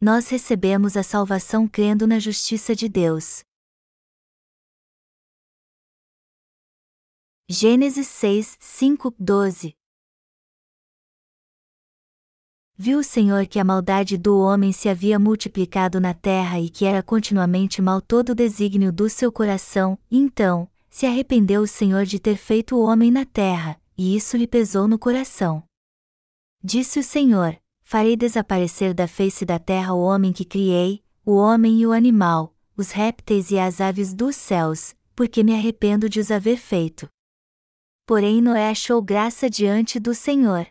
nós recebemos a salvação crendo na justiça de Deus. Gênesis 6, 5, 12 Viu o Senhor que a maldade do homem se havia multiplicado na terra e que era continuamente mal todo o desígnio do seu coração, então, se arrependeu o Senhor de ter feito o homem na terra, e isso lhe pesou no coração. Disse o Senhor: Farei desaparecer da face da terra o homem que criei, o homem e o animal, os répteis e as aves dos céus, porque me arrependo de os haver feito. Porém Noé achou graça diante do Senhor.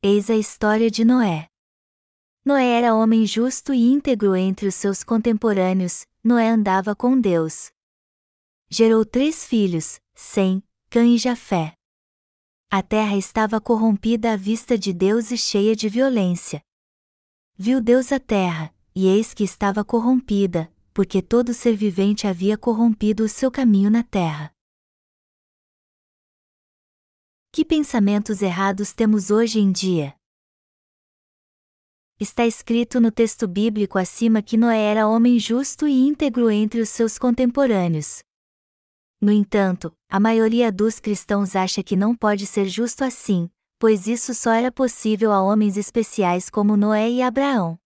Eis a história de Noé. Noé era homem justo e íntegro entre os seus contemporâneos, Noé andava com Deus. Gerou três filhos, Sem, Cã e Jafé. A terra estava corrompida à vista de Deus e cheia de violência. Viu Deus a terra, e eis que estava corrompida, porque todo ser vivente havia corrompido o seu caminho na terra. Que pensamentos errados temos hoje em dia? Está escrito no texto bíblico acima que Noé era homem justo e íntegro entre os seus contemporâneos. No entanto, a maioria dos cristãos acha que não pode ser justo assim, pois isso só era possível a homens especiais como Noé e Abraão.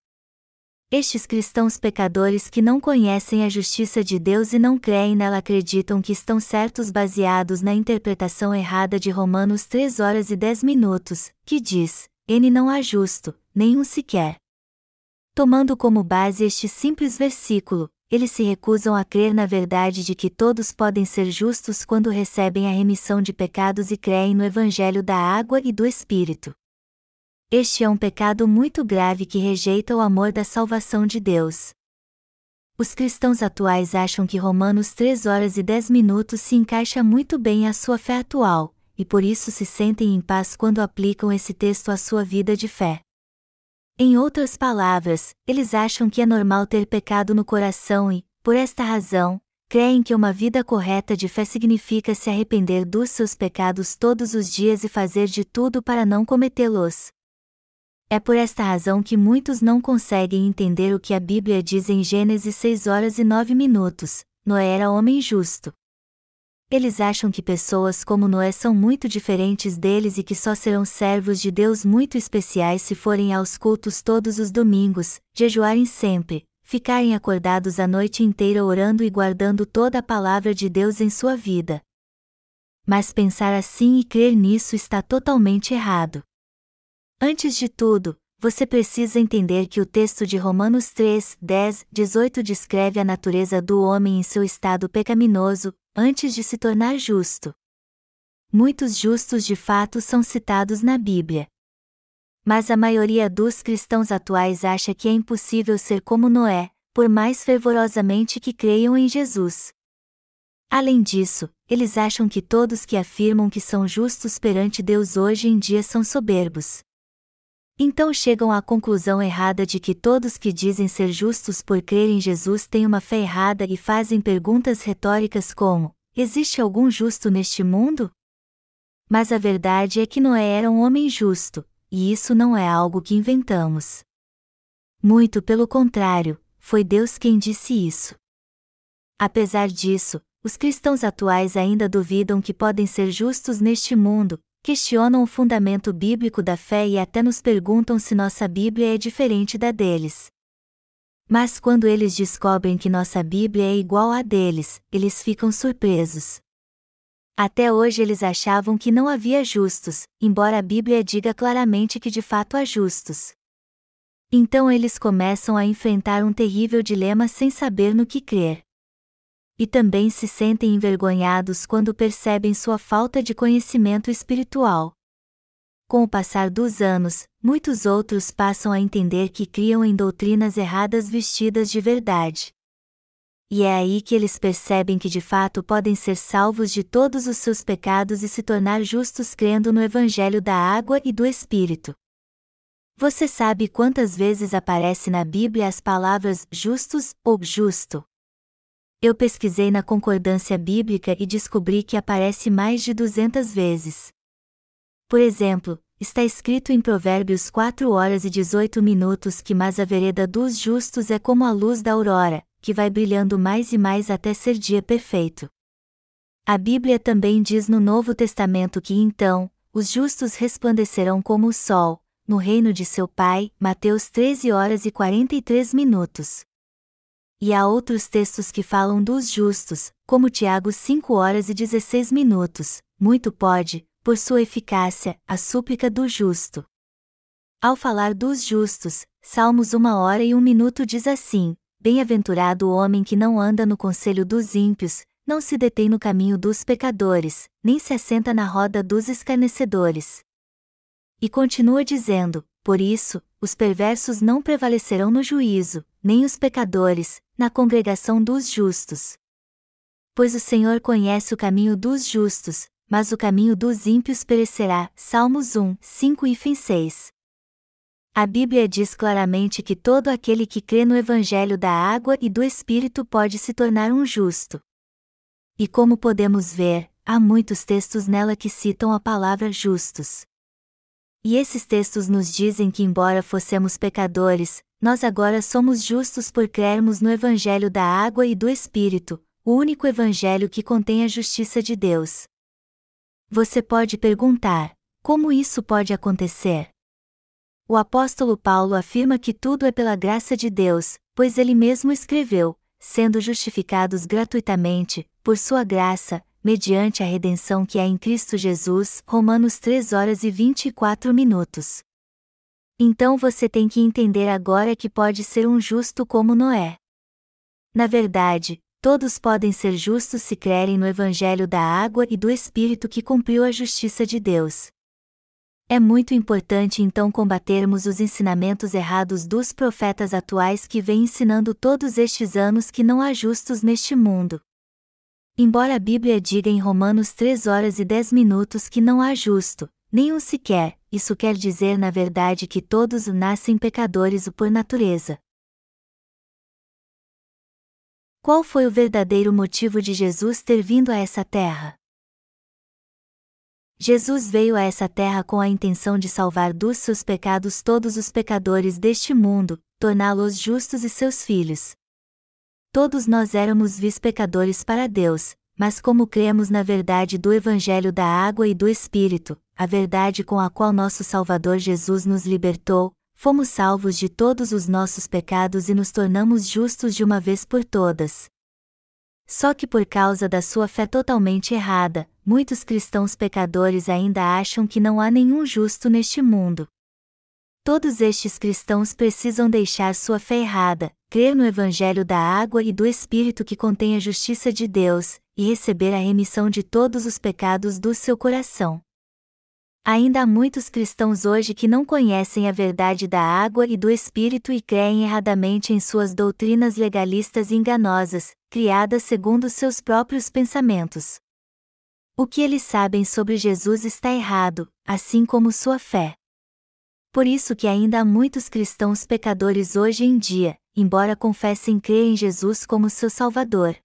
Estes cristãos pecadores que não conhecem a justiça de Deus e não creem nela acreditam que estão certos baseados na interpretação errada de Romanos 3 horas e 10 minutos, que diz: N não há justo, nenhum sequer. Tomando como base este simples versículo, eles se recusam a crer na verdade de que todos podem ser justos quando recebem a remissão de pecados e creem no Evangelho da água e do Espírito. Este é um pecado muito grave que rejeita o amor da salvação de Deus. Os cristãos atuais acham que Romanos 3 horas e 10 minutos se encaixa muito bem à sua fé atual, e por isso se sentem em paz quando aplicam esse texto à sua vida de fé. Em outras palavras, eles acham que é normal ter pecado no coração e, por esta razão, creem que uma vida correta de fé significa se arrepender dos seus pecados todos os dias e fazer de tudo para não cometê-los. É por esta razão que muitos não conseguem entender o que a Bíblia diz em Gênesis 6 horas e 9 minutos: Noé era homem justo. Eles acham que pessoas como Noé são muito diferentes deles e que só serão servos de Deus muito especiais se forem aos cultos todos os domingos, jejuarem sempre, ficarem acordados a noite inteira orando e guardando toda a palavra de Deus em sua vida. Mas pensar assim e crer nisso está totalmente errado. Antes de tudo, você precisa entender que o texto de Romanos 3, 10, 18 descreve a natureza do homem em seu estado pecaminoso, antes de se tornar justo. Muitos justos de fato são citados na Bíblia. Mas a maioria dos cristãos atuais acha que é impossível ser como Noé, por mais fervorosamente que creiam em Jesus. Além disso, eles acham que todos que afirmam que são justos perante Deus hoje em dia são soberbos. Então chegam à conclusão errada de que todos que dizem ser justos por crer em Jesus têm uma fé errada e fazem perguntas retóricas como: Existe algum justo neste mundo? Mas a verdade é que Noé era um homem justo, e isso não é algo que inventamos. Muito pelo contrário, foi Deus quem disse isso. Apesar disso, os cristãos atuais ainda duvidam que podem ser justos neste mundo, questionam o fundamento bíblico da fé e até nos perguntam se nossa Bíblia é diferente da deles. Mas quando eles descobrem que nossa Bíblia é igual à deles, eles ficam surpresos. Até hoje eles achavam que não havia justos, embora a Bíblia diga claramente que de fato há justos. Então eles começam a enfrentar um terrível dilema sem saber no que crer e também se sentem envergonhados quando percebem sua falta de conhecimento espiritual. Com o passar dos anos, muitos outros passam a entender que criam em doutrinas erradas vestidas de verdade. E é aí que eles percebem que de fato podem ser salvos de todos os seus pecados e se tornar justos crendo no Evangelho da água e do Espírito. Você sabe quantas vezes aparece na Bíblia as palavras justos ou justo? Eu pesquisei na concordância bíblica e descobri que aparece mais de 200 vezes. Por exemplo, está escrito em Provérbios 4 horas e 18 minutos que mas a vereda dos justos é como a luz da aurora, que vai brilhando mais e mais até ser dia perfeito. A Bíblia também diz no Novo Testamento que então, os justos resplandecerão como o sol, no reino de seu Pai, Mateus 13 horas e 43 minutos. E há outros textos que falam dos justos, como Tiago 5 horas e 16 minutos, muito pode, por sua eficácia, a súplica do justo. Ao falar dos justos, Salmos 1 hora e 1 minuto diz assim: Bem-aventurado o homem que não anda no conselho dos ímpios, não se detém no caminho dos pecadores, nem se assenta na roda dos escarnecedores. E continua dizendo: Por isso, os perversos não prevalecerão no juízo, nem os pecadores, na congregação dos justos. Pois o Senhor conhece o caminho dos justos, mas o caminho dos ímpios perecerá. Salmos 1, 5 e 6. A Bíblia diz claramente que todo aquele que crê no Evangelho da água e do Espírito pode se tornar um justo. E como podemos ver, há muitos textos nela que citam a palavra justos. E esses textos nos dizem que, embora fossemos pecadores, nós agora somos justos por crermos no Evangelho da água e do Espírito, o único Evangelho que contém a justiça de Deus. Você pode perguntar: como isso pode acontecer? O apóstolo Paulo afirma que tudo é pela graça de Deus, pois ele mesmo escreveu: sendo justificados gratuitamente, por sua graça, mediante a redenção que há em Cristo Jesus. Romanos 3 horas e 24 minutos. Então você tem que entender agora que pode ser um justo como Noé. Na verdade, todos podem ser justos se crerem no Evangelho da água e do Espírito que cumpriu a justiça de Deus. É muito importante então combatermos os ensinamentos errados dos profetas atuais que vêm ensinando todos estes anos que não há justos neste mundo. Embora a Bíblia diga em Romanos 3 horas e 10 minutos que não há justo, nenhum sequer, isso quer dizer na verdade que todos nascem pecadores por natureza. Qual foi o verdadeiro motivo de Jesus ter vindo a essa terra? Jesus veio a essa terra com a intenção de salvar dos seus pecados todos os pecadores deste mundo, torná-los justos e seus filhos. Todos nós éramos vis pecadores para Deus, mas como cremos na verdade do Evangelho da água e do Espírito, a verdade com a qual nosso Salvador Jesus nos libertou, fomos salvos de todos os nossos pecados e nos tornamos justos de uma vez por todas. Só que por causa da sua fé totalmente errada, muitos cristãos pecadores ainda acham que não há nenhum justo neste mundo. Todos estes cristãos precisam deixar sua fé errada, crer no Evangelho da água e do Espírito que contém a justiça de Deus, e receber a remissão de todos os pecados do seu coração. Ainda há muitos cristãos hoje que não conhecem a verdade da água e do Espírito e creem erradamente em suas doutrinas legalistas e enganosas, criadas segundo seus próprios pensamentos. O que eles sabem sobre Jesus está errado, assim como sua fé. Por isso que ainda há muitos cristãos pecadores hoje em dia, embora confessem crer em Jesus como seu Salvador.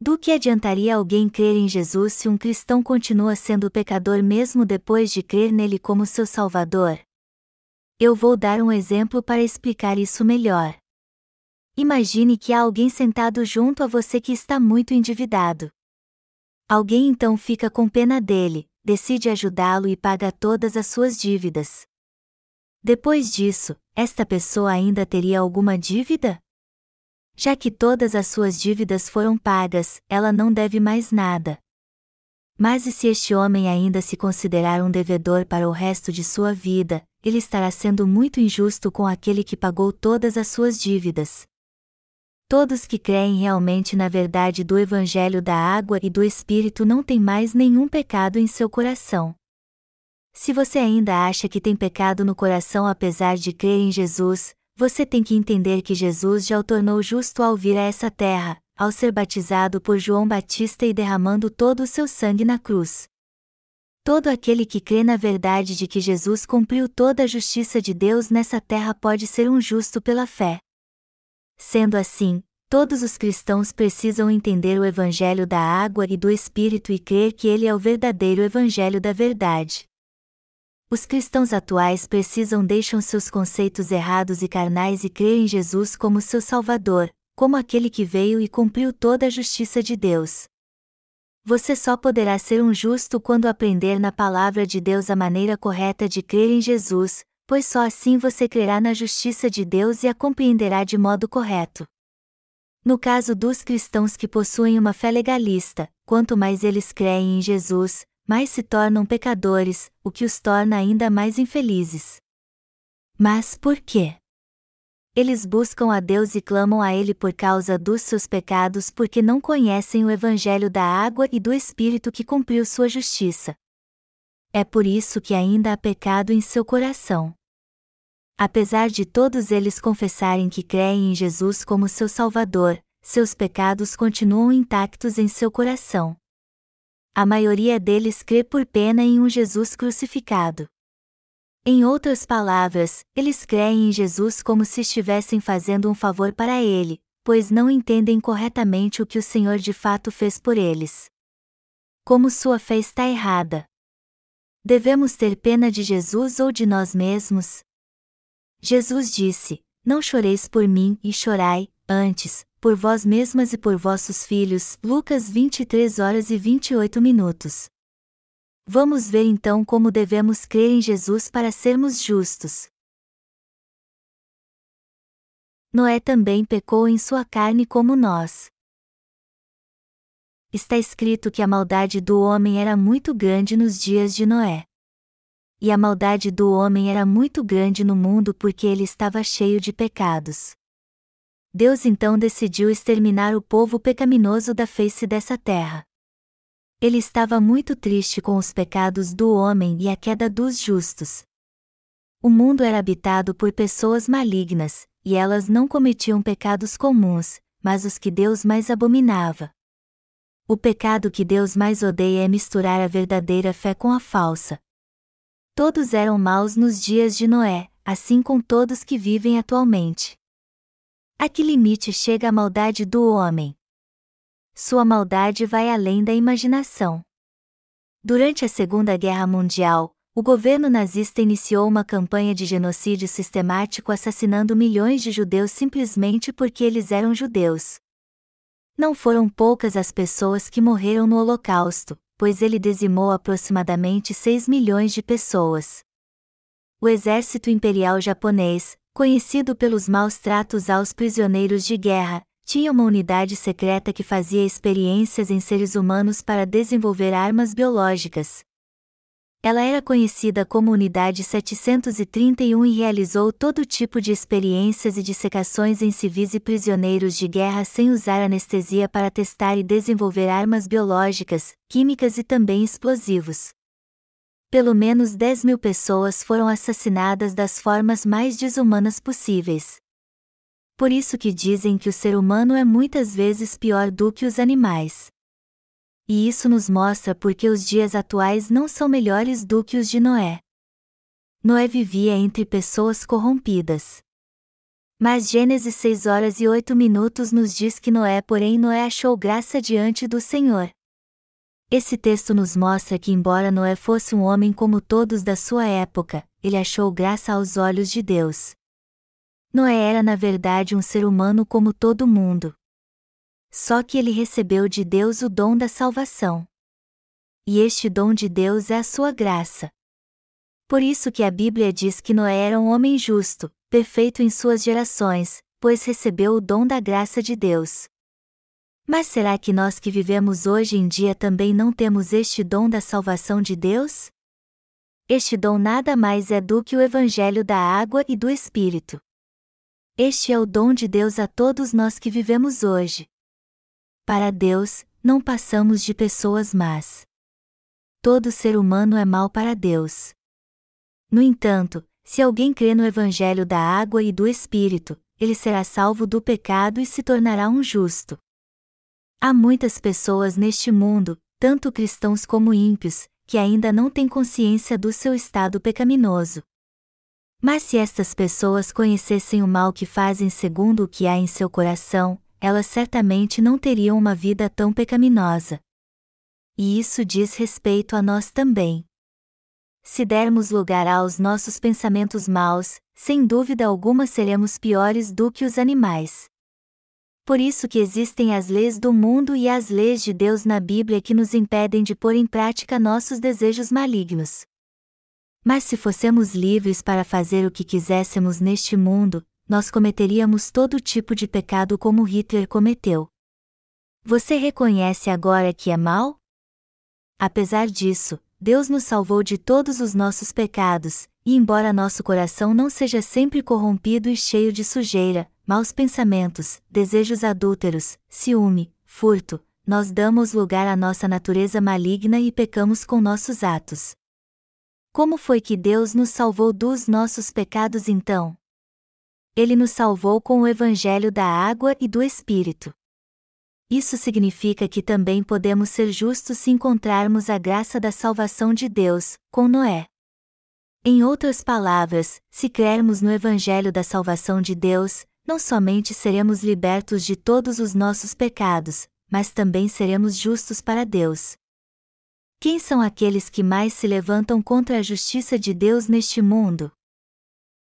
Do que adiantaria alguém crer em Jesus se um cristão continua sendo pecador mesmo depois de crer nele como seu Salvador? Eu vou dar um exemplo para explicar isso melhor. Imagine que há alguém sentado junto a você que está muito endividado. Alguém então fica com pena dele, decide ajudá-lo e paga todas as suas dívidas. Depois disso, esta pessoa ainda teria alguma dívida? Já que todas as suas dívidas foram pagas, ela não deve mais nada. Mas e se este homem ainda se considerar um devedor para o resto de sua vida, ele estará sendo muito injusto com aquele que pagou todas as suas dívidas. Todos que creem realmente na verdade do Evangelho da água e do Espírito não têm mais nenhum pecado em seu coração. Se você ainda acha que tem pecado no coração apesar de crer em Jesus, você tem que entender que Jesus já o tornou justo ao vir a essa terra, ao ser batizado por João Batista e derramando todo o seu sangue na cruz. Todo aquele que crê na verdade de que Jesus cumpriu toda a justiça de Deus nessa terra pode ser um justo pela fé. Sendo assim, todos os cristãos precisam entender o Evangelho da água e do Espírito e crer que ele é o verdadeiro Evangelho da verdade. Os cristãos atuais precisam deixar seus conceitos errados e carnais e crer em Jesus como seu Salvador, como aquele que veio e cumpriu toda a justiça de Deus. Você só poderá ser um justo quando aprender na palavra de Deus a maneira correta de crer em Jesus, pois só assim você crerá na justiça de Deus e a compreenderá de modo correto. No caso dos cristãos que possuem uma fé legalista, quanto mais eles creem em Jesus, mais se tornam pecadores, o que os torna ainda mais infelizes. Mas por quê? Eles buscam a Deus e clamam a Ele por causa dos seus pecados porque não conhecem o Evangelho da água e do Espírito que cumpriu sua justiça. É por isso que ainda há pecado em seu coração. Apesar de todos eles confessarem que creem em Jesus como seu Salvador, seus pecados continuam intactos em seu coração a maioria deles crê por pena em um Jesus crucificado. Em outras palavras, eles creem em Jesus como se estivessem fazendo um favor para ele, pois não entendem corretamente o que o Senhor de fato fez por eles. Como sua fé está errada. Devemos ter pena de Jesus ou de nós mesmos? Jesus disse: Não choreis por mim e chorai, antes, por vós mesmas e por vossos filhos. Lucas 23 horas e 28 minutos. Vamos ver então como devemos crer em Jesus para sermos justos. Noé também pecou em sua carne como nós. Está escrito que a maldade do homem era muito grande nos dias de Noé. E a maldade do homem era muito grande no mundo porque ele estava cheio de pecados. Deus então decidiu exterminar o povo pecaminoso da face dessa terra. Ele estava muito triste com os pecados do homem e a queda dos justos. O mundo era habitado por pessoas malignas, e elas não cometiam pecados comuns, mas os que Deus mais abominava. O pecado que Deus mais odeia é misturar a verdadeira fé com a falsa. Todos eram maus nos dias de Noé, assim com todos que vivem atualmente. A que limite chega a maldade do homem? Sua maldade vai além da imaginação. Durante a Segunda Guerra Mundial, o governo nazista iniciou uma campanha de genocídio sistemático assassinando milhões de judeus simplesmente porque eles eram judeus. Não foram poucas as pessoas que morreram no Holocausto, pois ele dizimou aproximadamente 6 milhões de pessoas. O exército imperial japonês, conhecido pelos maus tratos aos prisioneiros de guerra, tinha uma unidade secreta que fazia experiências em seres humanos para desenvolver armas biológicas. Ela era conhecida como Unidade 731 e realizou todo tipo de experiências e dissecações em civis e prisioneiros de guerra sem usar anestesia para testar e desenvolver armas biológicas, químicas e também explosivos pelo menos 10 mil pessoas foram assassinadas das formas mais desumanas possíveis. Por isso que dizem que o ser humano é muitas vezes pior do que os animais. E isso nos mostra porque os dias atuais não são melhores do que os de Noé. Noé vivia entre pessoas corrompidas. Mas Gênesis 6 horas e 8 minutos nos diz que Noé, porém, Noé achou graça diante do Senhor. Esse texto nos mostra que, embora Noé fosse um homem como todos da sua época, ele achou graça aos olhos de Deus. Noé era na verdade um ser humano como todo mundo. Só que ele recebeu de Deus o dom da salvação. E este dom de Deus é a sua graça. Por isso que a Bíblia diz que Noé era um homem justo, perfeito em suas gerações, pois recebeu o dom da graça de Deus. Mas será que nós que vivemos hoje em dia também não temos este dom da salvação de Deus? Este dom nada mais é do que o Evangelho da água e do Espírito. Este é o dom de Deus a todos nós que vivemos hoje. Para Deus, não passamos de pessoas más. Todo ser humano é mau para Deus. No entanto, se alguém crê no Evangelho da água e do Espírito, ele será salvo do pecado e se tornará um justo. Há muitas pessoas neste mundo, tanto cristãos como ímpios, que ainda não têm consciência do seu estado pecaminoso. Mas se estas pessoas conhecessem o mal que fazem segundo o que há em seu coração, elas certamente não teriam uma vida tão pecaminosa. E isso diz respeito a nós também. Se dermos lugar aos nossos pensamentos maus, sem dúvida alguma seremos piores do que os animais. Por isso que existem as leis do mundo e as leis de Deus na Bíblia que nos impedem de pôr em prática nossos desejos malignos. Mas se fossemos livres para fazer o que quiséssemos neste mundo, nós cometeríamos todo tipo de pecado como Hitler cometeu. Você reconhece agora que é mal? Apesar disso, Deus nos salvou de todos os nossos pecados, e embora nosso coração não seja sempre corrompido e cheio de sujeira, maus pensamentos, desejos adúlteros, ciúme, furto, nós damos lugar à nossa natureza maligna e pecamos com nossos atos. Como foi que Deus nos salvou dos nossos pecados então? Ele nos salvou com o Evangelho da água e do Espírito. Isso significa que também podemos ser justos se encontrarmos a graça da salvação de Deus, com Noé. Em outras palavras, se crermos no Evangelho da salvação de Deus, não somente seremos libertos de todos os nossos pecados, mas também seremos justos para Deus. Quem são aqueles que mais se levantam contra a justiça de Deus neste mundo?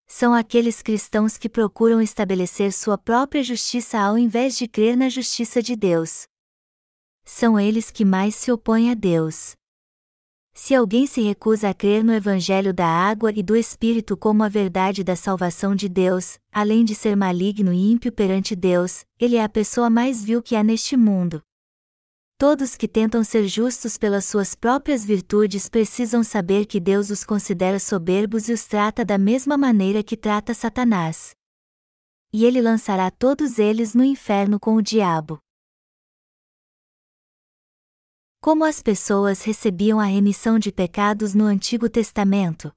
São aqueles cristãos que procuram estabelecer sua própria justiça ao invés de crer na justiça de Deus. São eles que mais se opõem a Deus. Se alguém se recusa a crer no Evangelho da água e do Espírito como a verdade da salvação de Deus, além de ser maligno e ímpio perante Deus, ele é a pessoa mais vil que há neste mundo. Todos que tentam ser justos pelas suas próprias virtudes precisam saber que Deus os considera soberbos e os trata da mesma maneira que trata Satanás. E ele lançará todos eles no inferno com o diabo. Como as pessoas recebiam a remissão de pecados no Antigo Testamento?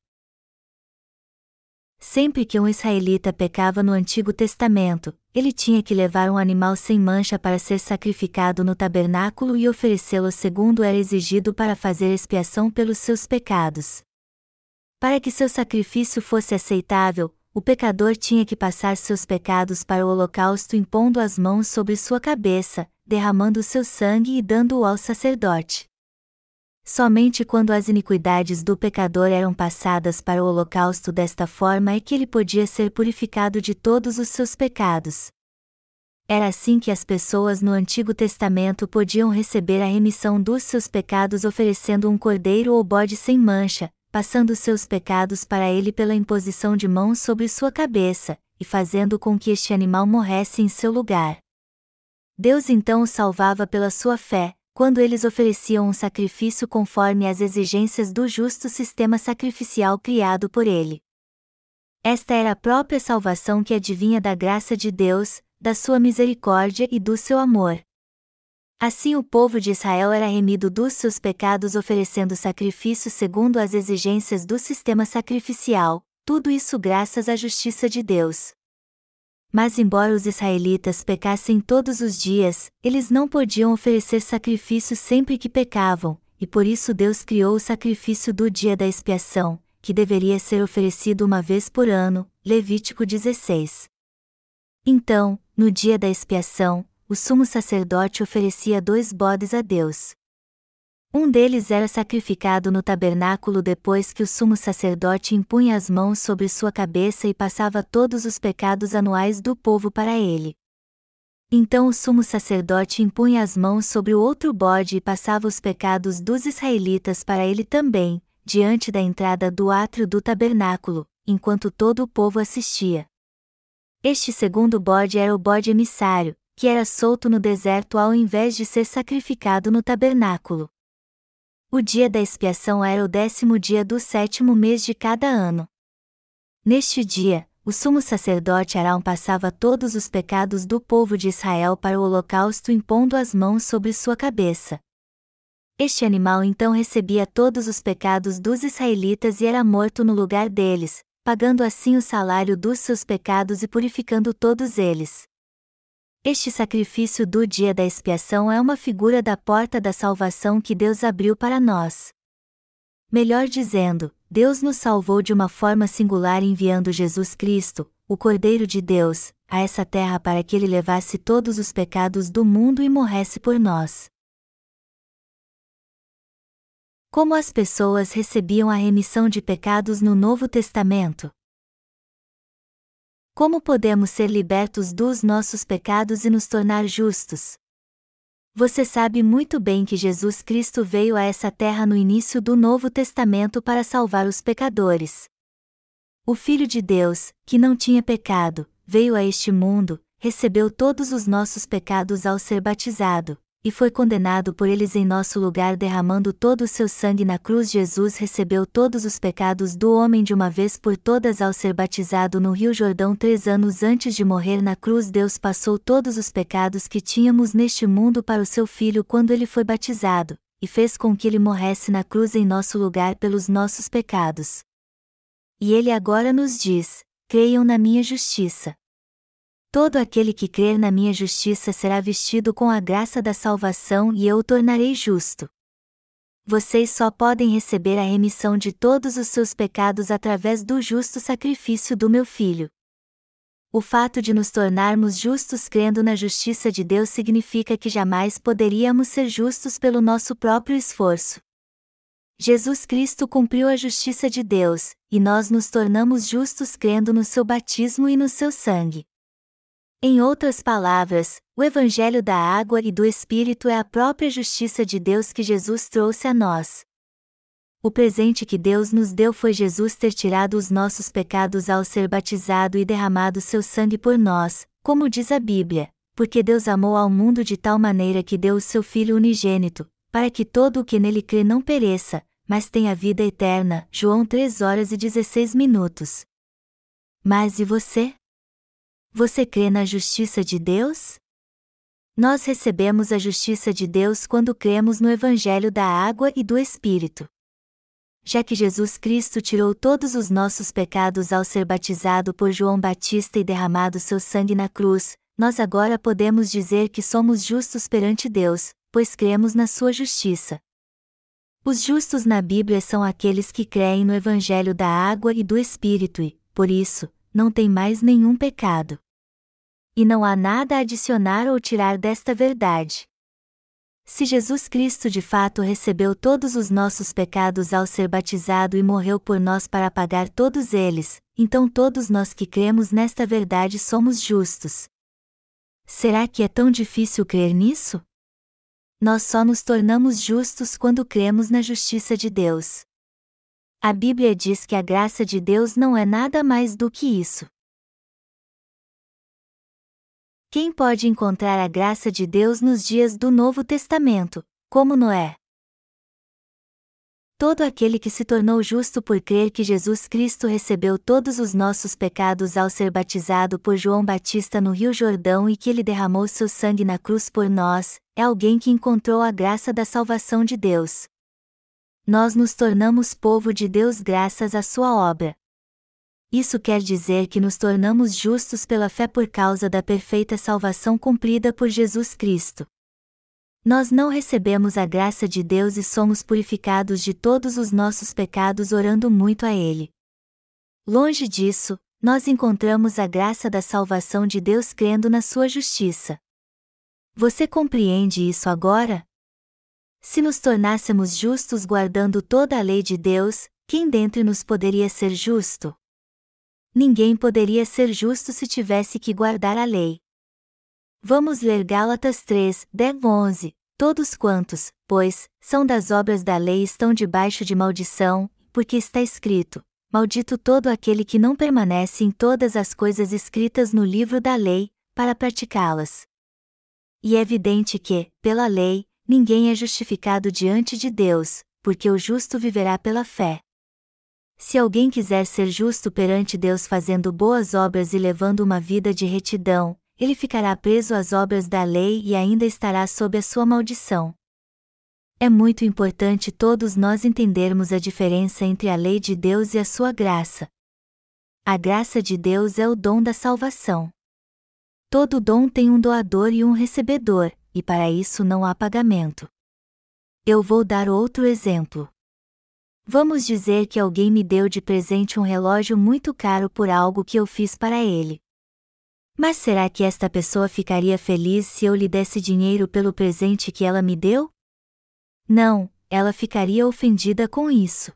Sempre que um israelita pecava no Antigo Testamento, ele tinha que levar um animal sem mancha para ser sacrificado no tabernáculo e oferecê-lo segundo era exigido para fazer expiação pelos seus pecados. Para que seu sacrifício fosse aceitável, o pecador tinha que passar seus pecados para o holocausto impondo as mãos sobre sua cabeça, derramando seu sangue e dando-o ao sacerdote. Somente quando as iniquidades do pecador eram passadas para o holocausto desta forma é que ele podia ser purificado de todos os seus pecados. Era assim que as pessoas no Antigo Testamento podiam receber a remissão dos seus pecados oferecendo um cordeiro ou bode sem mancha, passando seus pecados para ele pela imposição de mãos sobre sua cabeça, e fazendo com que este animal morresse em seu lugar. Deus então o salvava pela sua fé, quando eles ofereciam um sacrifício conforme as exigências do justo sistema sacrificial criado por ele. Esta era a própria salvação que advinha da graça de Deus, da sua misericórdia e do seu amor. Assim o povo de Israel era remido dos seus pecados oferecendo sacrifício segundo as exigências do sistema sacrificial, tudo isso graças à justiça de Deus. Mas, embora os israelitas pecassem todos os dias, eles não podiam oferecer sacrifícios sempre que pecavam, e por isso Deus criou o sacrifício do dia da expiação, que deveria ser oferecido uma vez por ano. Levítico 16. Então, no dia da expiação, o sumo sacerdote oferecia dois bodes a Deus. Um deles era sacrificado no tabernáculo depois que o sumo sacerdote impunha as mãos sobre sua cabeça e passava todos os pecados anuais do povo para ele. Então o sumo sacerdote impunha as mãos sobre o outro bode e passava os pecados dos israelitas para ele também, diante da entrada do átrio do tabernáculo, enquanto todo o povo assistia. Este segundo bode era o bode emissário, que era solto no deserto ao invés de ser sacrificado no tabernáculo. O dia da expiação era o décimo dia do sétimo mês de cada ano. Neste dia, o sumo sacerdote Arão passava todos os pecados do povo de Israel para o holocausto impondo as mãos sobre sua cabeça. Este animal então recebia todos os pecados dos israelitas e era morto no lugar deles, pagando assim o salário dos seus pecados e purificando todos eles. Este sacrifício do dia da expiação é uma figura da porta da salvação que Deus abriu para nós. Melhor dizendo, Deus nos salvou de uma forma singular enviando Jesus Cristo, o Cordeiro de Deus, a essa terra para que ele levasse todos os pecados do mundo e morresse por nós. Como as pessoas recebiam a remissão de pecados no Novo Testamento? Como podemos ser libertos dos nossos pecados e nos tornar justos? Você sabe muito bem que Jesus Cristo veio a essa terra no início do Novo Testamento para salvar os pecadores. O Filho de Deus, que não tinha pecado, veio a este mundo, recebeu todos os nossos pecados ao ser batizado, e foi condenado por eles em nosso lugar derramando todo o seu sangue na cruz. Jesus recebeu todos os pecados do homem de uma vez por todas ao ser batizado no Rio Jordão três anos antes de morrer na cruz. Deus passou todos os pecados que tínhamos neste mundo para o seu Filho quando ele foi batizado, e fez com que ele morresse na cruz em nosso lugar pelos nossos pecados. E ele agora nos diz: creiam na minha justiça. Todo aquele que crer na minha justiça será vestido com a graça da salvação e eu o tornarei justo. Vocês só podem receber a remissão de todos os seus pecados através do justo sacrifício do meu filho. O fato de nos tornarmos justos crendo na justiça de Deus significa que jamais poderíamos ser justos pelo nosso próprio esforço. Jesus Cristo cumpriu a justiça de Deus, e nós nos tornamos justos crendo no seu batismo e no seu sangue. Em outras palavras, o Evangelho da água e do Espírito é a própria justiça de Deus que Jesus trouxe a nós. O presente que Deus nos deu foi Jesus ter tirado os nossos pecados ao ser batizado e derramado seu sangue por nós, como diz a Bíblia, porque Deus amou ao mundo de tal maneira que deu o seu Filho unigênito, para que todo o que nele crê não pereça, mas tenha vida eterna. João 3 horas e 16 minutos. Mas e você? Você crê na justiça de Deus? Nós recebemos a justiça de Deus quando cremos no Evangelho da Água e do Espírito. Já que Jesus Cristo tirou todos os nossos pecados ao ser batizado por João Batista e derramado seu sangue na cruz, nós agora podemos dizer que somos justos perante Deus, pois cremos na sua justiça. Os justos na Bíblia são aqueles que creem no Evangelho da Água e do Espírito e, por isso, não tem mais nenhum pecado. E não há nada a adicionar ou tirar desta verdade. Se Jesus Cristo de fato recebeu todos os nossos pecados ao ser batizado e morreu por nós para pagar todos eles, então todos nós que cremos nesta verdade somos justos. Será que é tão difícil crer nisso? Nós só nos tornamos justos quando cremos na justiça de Deus. A Bíblia diz que a graça de Deus não é nada mais do que isso. Quem pode encontrar a graça de Deus nos dias do Novo Testamento, como Noé? Todo aquele que se tornou justo por crer que Jesus Cristo recebeu todos os nossos pecados ao ser batizado por João Batista no Rio Jordão e que ele derramou seu sangue na cruz por nós, é alguém que encontrou a graça da salvação de Deus, nós nos tornamos povo de Deus graças à sua obra. Isso quer dizer que nos tornamos justos pela fé por causa da perfeita salvação cumprida por Jesus Cristo. Nós não recebemos a graça de Deus e somos purificados de todos os nossos pecados orando muito a Ele. Longe disso, nós encontramos a graça da salvação de Deus crendo na Sua justiça. Você compreende isso agora? Se nos tornássemos justos guardando toda a lei de Deus, quem dentre nos poderia ser justo? Ninguém poderia ser justo se tivesse que guardar a lei. Vamos ler Gálatas 3, 10, 11. Todos quantos, pois, são das obras da lei estão debaixo de maldição, porque está escrito: Maldito todo aquele que não permanece em todas as coisas escritas no livro da lei, para praticá-las. E é evidente que, pela lei, ninguém é justificado diante de Deus, porque o justo viverá pela fé. Se alguém quiser ser justo perante Deus fazendo boas obras e levando uma vida de retidão, ele ficará preso às obras da lei e ainda estará sob a sua maldição. É muito importante todos nós entendermos a diferença entre a lei de Deus e a sua graça. A graça de Deus é o dom da salvação. Todo dom tem um doador e um recebedor, e para isso não há pagamento. Eu vou dar outro exemplo. Vamos dizer que alguém me deu de presente um relógio muito caro por algo que eu fiz para ele. Mas será que esta pessoa ficaria feliz se eu lhe desse dinheiro pelo presente que ela me deu? Não, ela ficaria ofendida com isso.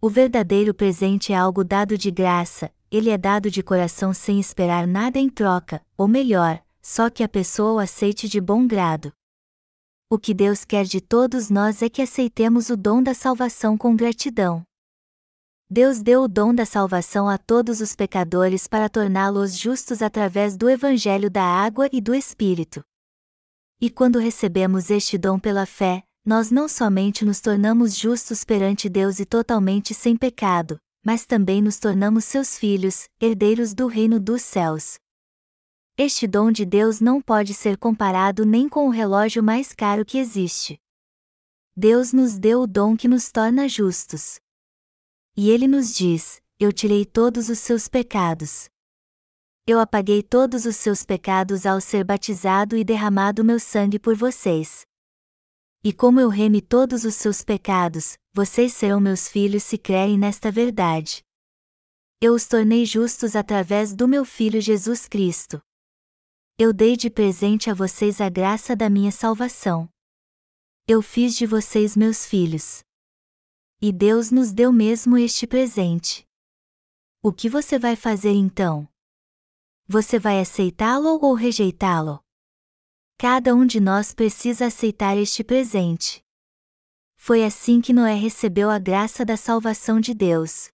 O verdadeiro presente é algo dado de graça, ele é dado de coração sem esperar nada em troca, ou melhor, só que a pessoa o aceite de bom grado. O que Deus quer de todos nós é que aceitemos o dom da salvação com gratidão. Deus deu o dom da salvação a todos os pecadores para torná-los justos através do Evangelho da água e do Espírito. E quando recebemos este dom pela fé, nós não somente nos tornamos justos perante Deus e totalmente sem pecado, mas também nos tornamos seus filhos, herdeiros do reino dos céus. Este dom de Deus não pode ser comparado nem com o relógio mais caro que existe. Deus nos deu o dom que nos torna justos. E ele nos diz: Eu tirei todos os seus pecados. Eu apaguei todos os seus pecados ao ser batizado e derramado meu sangue por vocês. E como eu reme todos os seus pecados, vocês serão meus filhos se crerem nesta verdade. Eu os tornei justos através do meu Filho Jesus Cristo. Eu dei de presente a vocês a graça da minha salvação. Eu fiz de vocês meus filhos. E Deus nos deu mesmo este presente. O que você vai fazer então? Você vai aceitá-lo ou rejeitá-lo? Cada um de nós precisa aceitar este presente. Foi assim que Noé recebeu a graça da salvação de Deus.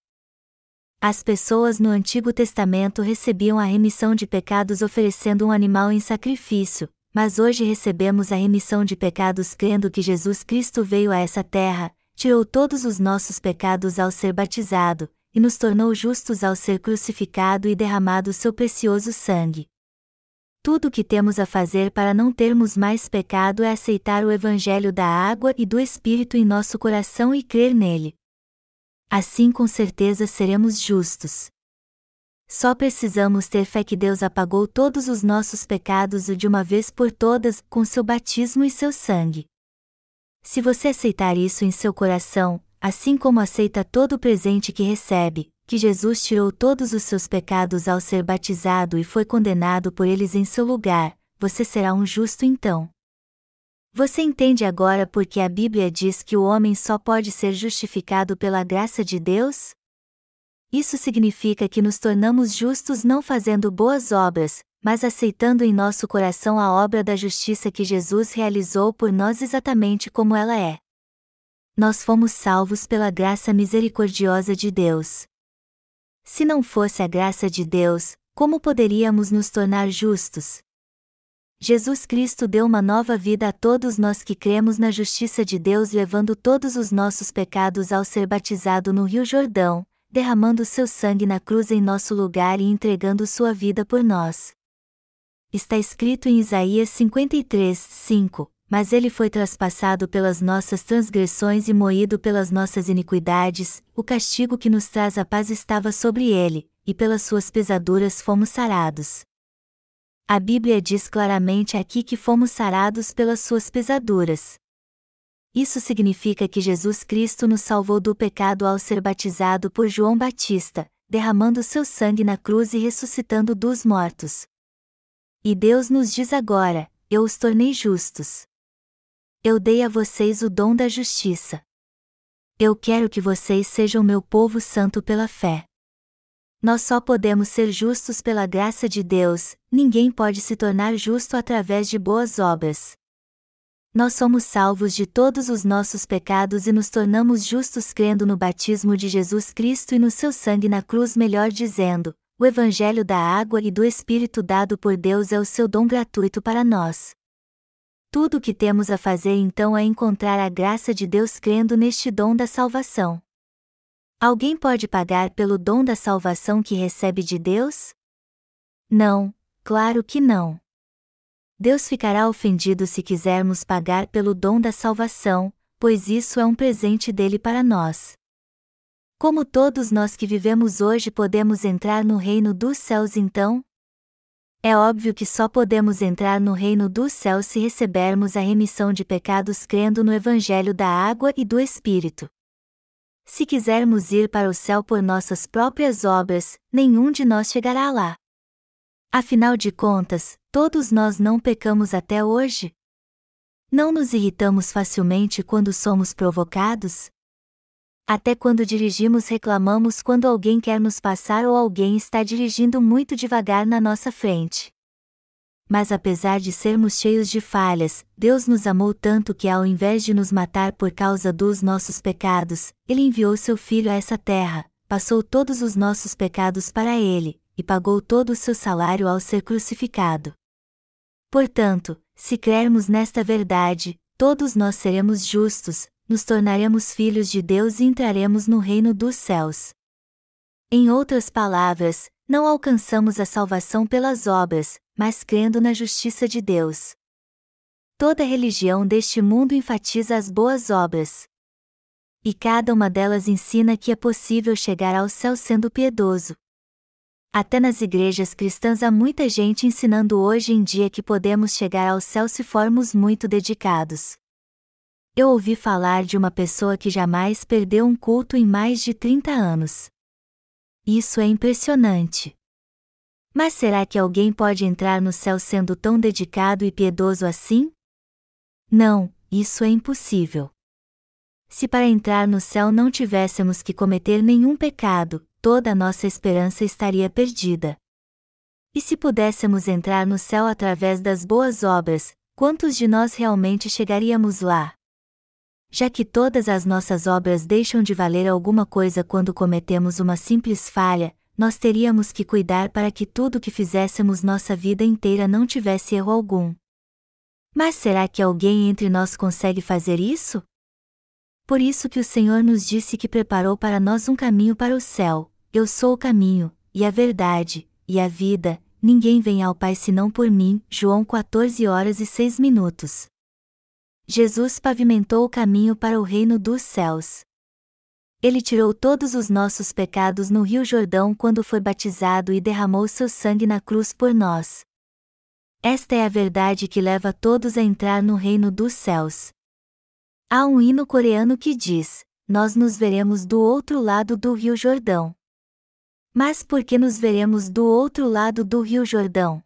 As pessoas no Antigo Testamento recebiam a remissão de pecados oferecendo um animal em sacrifício, mas hoje recebemos a remissão de pecados crendo que Jesus Cristo veio a essa terra, tirou todos os nossos pecados ao ser batizado, e nos tornou justos ao ser crucificado e derramado seu precioso sangue. Tudo o que temos a fazer para não termos mais pecado é aceitar o Evangelho da água e do Espírito em nosso coração e crer nele. Assim com certeza seremos justos. Só precisamos ter fé que Deus apagou todos os nossos pecados de uma vez por todas com seu batismo e seu sangue. Se você aceitar isso em seu coração, assim como aceita todo o presente que recebe, que Jesus tirou todos os seus pecados ao ser batizado e foi condenado por eles em seu lugar, você será um justo então. Você entende agora por que a Bíblia diz que o homem só pode ser justificado pela graça de Deus? Isso significa que nos tornamos justos não fazendo boas obras, mas aceitando em nosso coração a obra da justiça que Jesus realizou por nós exatamente como ela é. Nós fomos salvos pela graça misericordiosa de Deus. Se não fosse a graça de Deus, como poderíamos nos tornar justos? Jesus Cristo deu uma nova vida a todos nós que cremos na justiça de Deus, levando todos os nossos pecados ao ser batizado no Rio Jordão, derramando seu sangue na cruz em nosso lugar e entregando sua vida por nós. Está escrito em Isaías 53, 5: mas ele foi traspassado pelas nossas transgressões e moído pelas nossas iniquidades, o castigo que nos traz a paz estava sobre ele, e pelas suas pesaduras fomos sarados. A Bíblia diz claramente aqui que fomos sarados pelas suas pesaduras. Isso significa que Jesus Cristo nos salvou do pecado ao ser batizado por João Batista, derramando seu sangue na cruz e ressuscitando dos mortos. E Deus nos diz agora: Eu os tornei justos. Eu dei a vocês o dom da justiça. Eu quero que vocês sejam meu povo santo pela fé. Nós só podemos ser justos pela graça de Deus, ninguém pode se tornar justo através de boas obras. Nós somos salvos de todos os nossos pecados e nos tornamos justos crendo no batismo de Jesus Cristo e no seu sangue na cruz, melhor dizendo, o Evangelho da água e do Espírito dado por Deus é o seu dom gratuito para nós. Tudo o que temos a fazer então é encontrar a graça de Deus crendo neste dom da salvação. Alguém pode pagar pelo dom da salvação que recebe de Deus? Não, claro que não. Deus ficará ofendido se quisermos pagar pelo dom da salvação, pois isso é um presente dele para nós. Como todos nós que vivemos hoje podemos entrar no reino dos céus então? É óbvio que só podemos entrar no reino dos céus se recebermos a remissão de pecados crendo no Evangelho da água e do Espírito. Se quisermos ir para o céu por nossas próprias obras, nenhum de nós chegará lá. Afinal de contas, todos nós não pecamos até hoje? Não nos irritamos facilmente quando somos provocados? Até quando dirigimos reclamamos quando alguém quer nos passar ou alguém está dirigindo muito devagar na nossa frente. Mas apesar de sermos cheios de falhas, Deus nos amou tanto que, ao invés de nos matar por causa dos nossos pecados, Ele enviou seu Filho a essa terra, passou todos os nossos pecados para Ele, e pagou todo o seu salário ao ser crucificado. Portanto, se crermos nesta verdade, todos nós seremos justos, nos tornaremos filhos de Deus e entraremos no reino dos céus. Em outras palavras, não alcançamos a salvação pelas obras, mas crendo na justiça de Deus. Toda religião deste mundo enfatiza as boas obras. E cada uma delas ensina que é possível chegar ao céu sendo piedoso. Até nas igrejas cristãs há muita gente ensinando hoje em dia que podemos chegar ao céu se formos muito dedicados. Eu ouvi falar de uma pessoa que jamais perdeu um culto em mais de 30 anos. Isso é impressionante. Mas será que alguém pode entrar no céu sendo tão dedicado e piedoso assim? Não, isso é impossível. Se para entrar no céu não tivéssemos que cometer nenhum pecado, toda a nossa esperança estaria perdida. E se pudéssemos entrar no céu através das boas obras, quantos de nós realmente chegaríamos lá? Já que todas as nossas obras deixam de valer alguma coisa quando cometemos uma simples falha, nós teríamos que cuidar para que tudo que fizéssemos nossa vida inteira não tivesse erro algum. Mas será que alguém entre nós consegue fazer isso? Por isso que o Senhor nos disse que preparou para nós um caminho para o céu. Eu sou o caminho, e a verdade, e a vida, ninguém vem ao Pai senão por mim. João 14 horas e 6 minutos. Jesus pavimentou o caminho para o reino dos céus. Ele tirou todos os nossos pecados no Rio Jordão quando foi batizado e derramou seu sangue na cruz por nós. Esta é a verdade que leva todos a entrar no reino dos céus. Há um hino coreano que diz: Nós nos veremos do outro lado do Rio Jordão. Mas por que nos veremos do outro lado do Rio Jordão?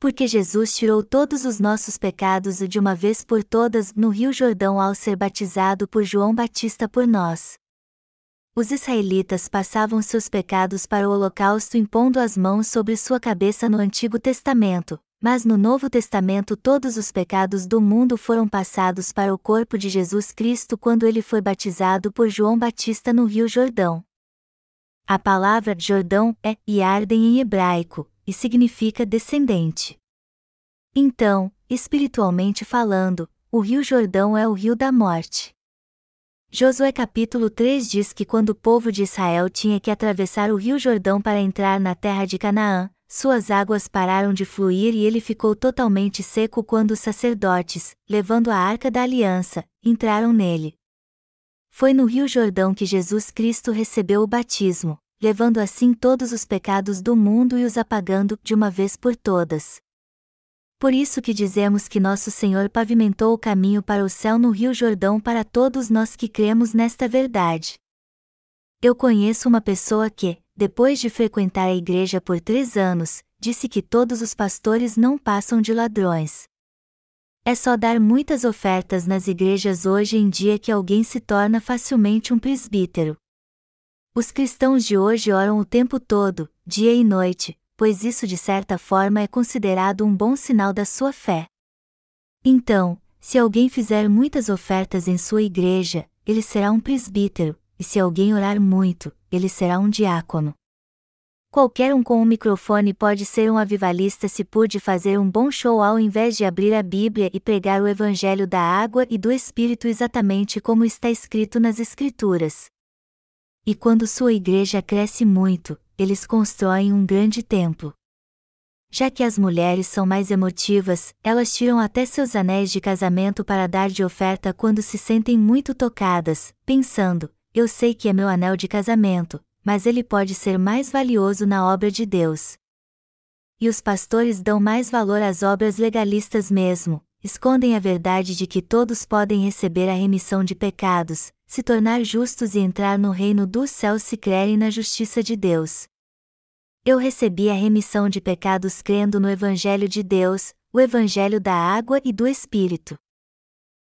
Porque Jesus tirou todos os nossos pecados de uma vez por todas no Rio Jordão ao ser batizado por João Batista por nós. Os israelitas passavam seus pecados para o holocausto impondo as mãos sobre sua cabeça no Antigo Testamento, mas no Novo Testamento todos os pecados do mundo foram passados para o corpo de Jesus Cristo quando ele foi batizado por João Batista no Rio Jordão. A palavra Jordão é Yarden em hebraico, e significa descendente. Então, espiritualmente falando, o Rio Jordão é o rio da morte. Josué capítulo 3 diz que quando o povo de Israel tinha que atravessar o Rio Jordão para entrar na terra de Canaã, suas águas pararam de fluir e ele ficou totalmente seco quando os sacerdotes, levando a arca da aliança, entraram nele. Foi no Rio Jordão que Jesus Cristo recebeu o batismo, levando assim todos os pecados do mundo e os apagando de uma vez por todas. Por isso que dizemos que nosso Senhor pavimentou o caminho para o céu no Rio Jordão para todos nós que cremos nesta verdade. Eu conheço uma pessoa que, depois de frequentar a igreja por três anos, disse que todos os pastores não passam de ladrões. É só dar muitas ofertas nas igrejas hoje em dia que alguém se torna facilmente um presbítero. Os cristãos de hoje oram o tempo todo, dia e noite, pois isso de certa forma é considerado um bom sinal da sua fé. Então, se alguém fizer muitas ofertas em sua igreja, ele será um presbítero, e se alguém orar muito, ele será um diácono. Qualquer um com um microfone pode ser um avivalista se pude fazer um bom show ao invés de abrir a Bíblia e pregar o Evangelho da água e do Espírito exatamente como está escrito nas Escrituras. E quando sua igreja cresce muito, eles constroem um grande templo. Já que as mulheres são mais emotivas, elas tiram até seus anéis de casamento para dar de oferta quando se sentem muito tocadas, pensando: eu sei que é meu anel de casamento, mas ele pode ser mais valioso na obra de Deus. E os pastores dão mais valor às obras legalistas mesmo, escondem a verdade de que todos podem receber a remissão de pecados, se tornar justos e entrar no reino dos céus se crerem na justiça de Deus. Eu recebi a remissão de pecados crendo no Evangelho de Deus, o Evangelho da água e do Espírito.